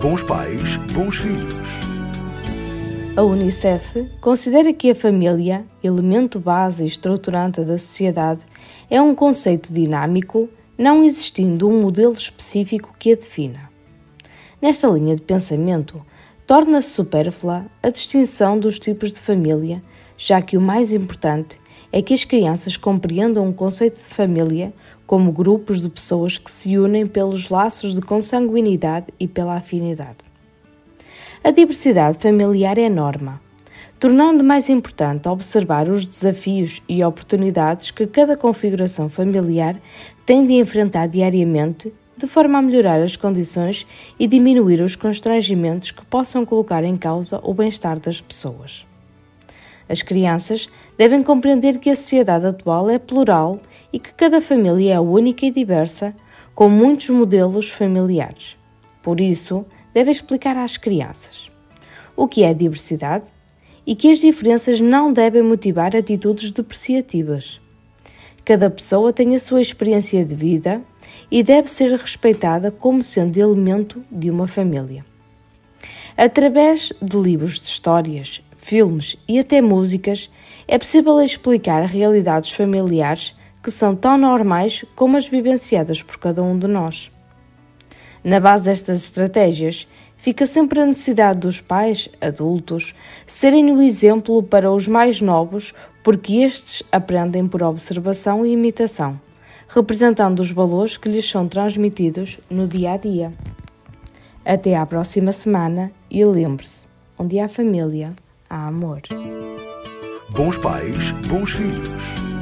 Bons pais, bons filhos. A Unicef considera que a família, elemento base e estruturante da sociedade, é um conceito dinâmico, não existindo um modelo específico que a defina. Nesta linha de pensamento, torna-se supérflua a distinção dos tipos de família, já que o mais importante é que as crianças compreendam o conceito de família como grupos de pessoas que se unem pelos laços de consanguinidade e pela afinidade. A diversidade familiar é norma, tornando mais importante observar os desafios e oportunidades que cada configuração familiar tem de enfrentar diariamente, de forma a melhorar as condições e diminuir os constrangimentos que possam colocar em causa o bem-estar das pessoas. As crianças devem compreender que a sociedade atual é plural e que cada família é única e diversa, com muitos modelos familiares. Por isso, devem explicar às crianças o que é diversidade e que as diferenças não devem motivar atitudes depreciativas. Cada pessoa tem a sua experiência de vida e deve ser respeitada como sendo elemento de uma família. Através de livros de histórias, filmes e até músicas, é possível explicar realidades familiares que são tão normais como as vivenciadas por cada um de nós. Na base destas estratégias, fica sempre a necessidade dos pais, adultos, serem o exemplo para os mais novos, porque estes aprendem por observação e imitação, representando os valores que lhes são transmitidos no dia a dia. Até à próxima semana e lembre-se: onde há família, amor. Bons pais, bons filhos.